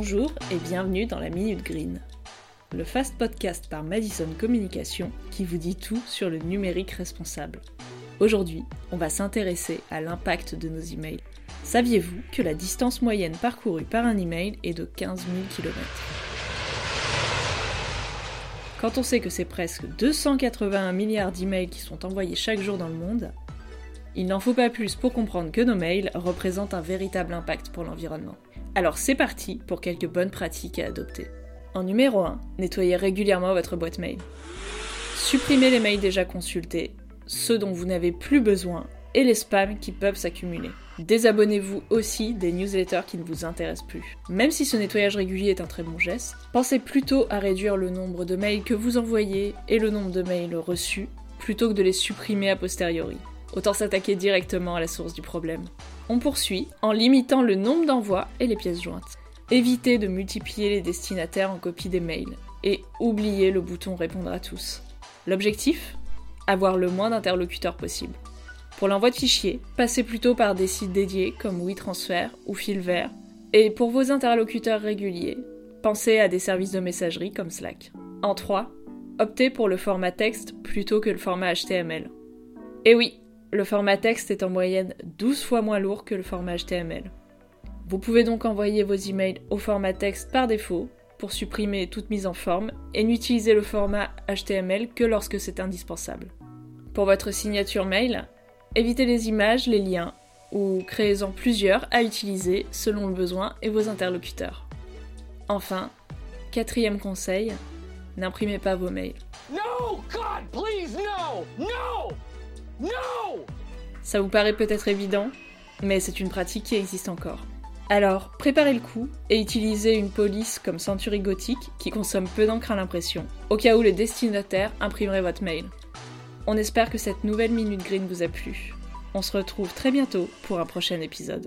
Bonjour et bienvenue dans la Minute Green, le fast podcast par Madison Communication qui vous dit tout sur le numérique responsable. Aujourd'hui, on va s'intéresser à l'impact de nos emails. Saviez-vous que la distance moyenne parcourue par un email est de 15 000 km Quand on sait que c'est presque 281 milliards d'emails qui sont envoyés chaque jour dans le monde, il n'en faut pas plus pour comprendre que nos mails représentent un véritable impact pour l'environnement. Alors c'est parti pour quelques bonnes pratiques à adopter. En numéro 1, nettoyez régulièrement votre boîte mail. Supprimez les mails déjà consultés, ceux dont vous n'avez plus besoin et les spams qui peuvent s'accumuler. Désabonnez-vous aussi des newsletters qui ne vous intéressent plus. Même si ce nettoyage régulier est un très bon geste, pensez plutôt à réduire le nombre de mails que vous envoyez et le nombre de mails reçus plutôt que de les supprimer a posteriori. Autant s'attaquer directement à la source du problème. On poursuit en limitant le nombre d'envois et les pièces jointes. Évitez de multiplier les destinataires en copie des mails et oubliez le bouton répondre à tous. L'objectif? Avoir le moins d'interlocuteurs possible. Pour l'envoi de fichiers, passez plutôt par des sites dédiés comme WeTransfer ou Filvert. Et pour vos interlocuteurs réguliers, pensez à des services de messagerie comme Slack. En 3, optez pour le format texte plutôt que le format HTML. Et oui, le format texte est en moyenne 12 fois moins lourd que le format HTML. Vous pouvez donc envoyer vos emails au format texte par défaut pour supprimer toute mise en forme et n'utiliser le format HTML que lorsque c'est indispensable. Pour votre signature mail, évitez les images, les liens ou créez-en plusieurs à utiliser selon le besoin et vos interlocuteurs. Enfin, quatrième conseil, n'imprimez pas vos mails. No, God, please, no, no Ça vous paraît peut-être évident, mais c'est une pratique qui existe encore. Alors, préparez le coup et utilisez une police comme Century Gothic qui consomme peu d'encre à l'impression, au cas où le destinataire imprimerait votre mail. On espère que cette nouvelle Minute Green vous a plu. On se retrouve très bientôt pour un prochain épisode.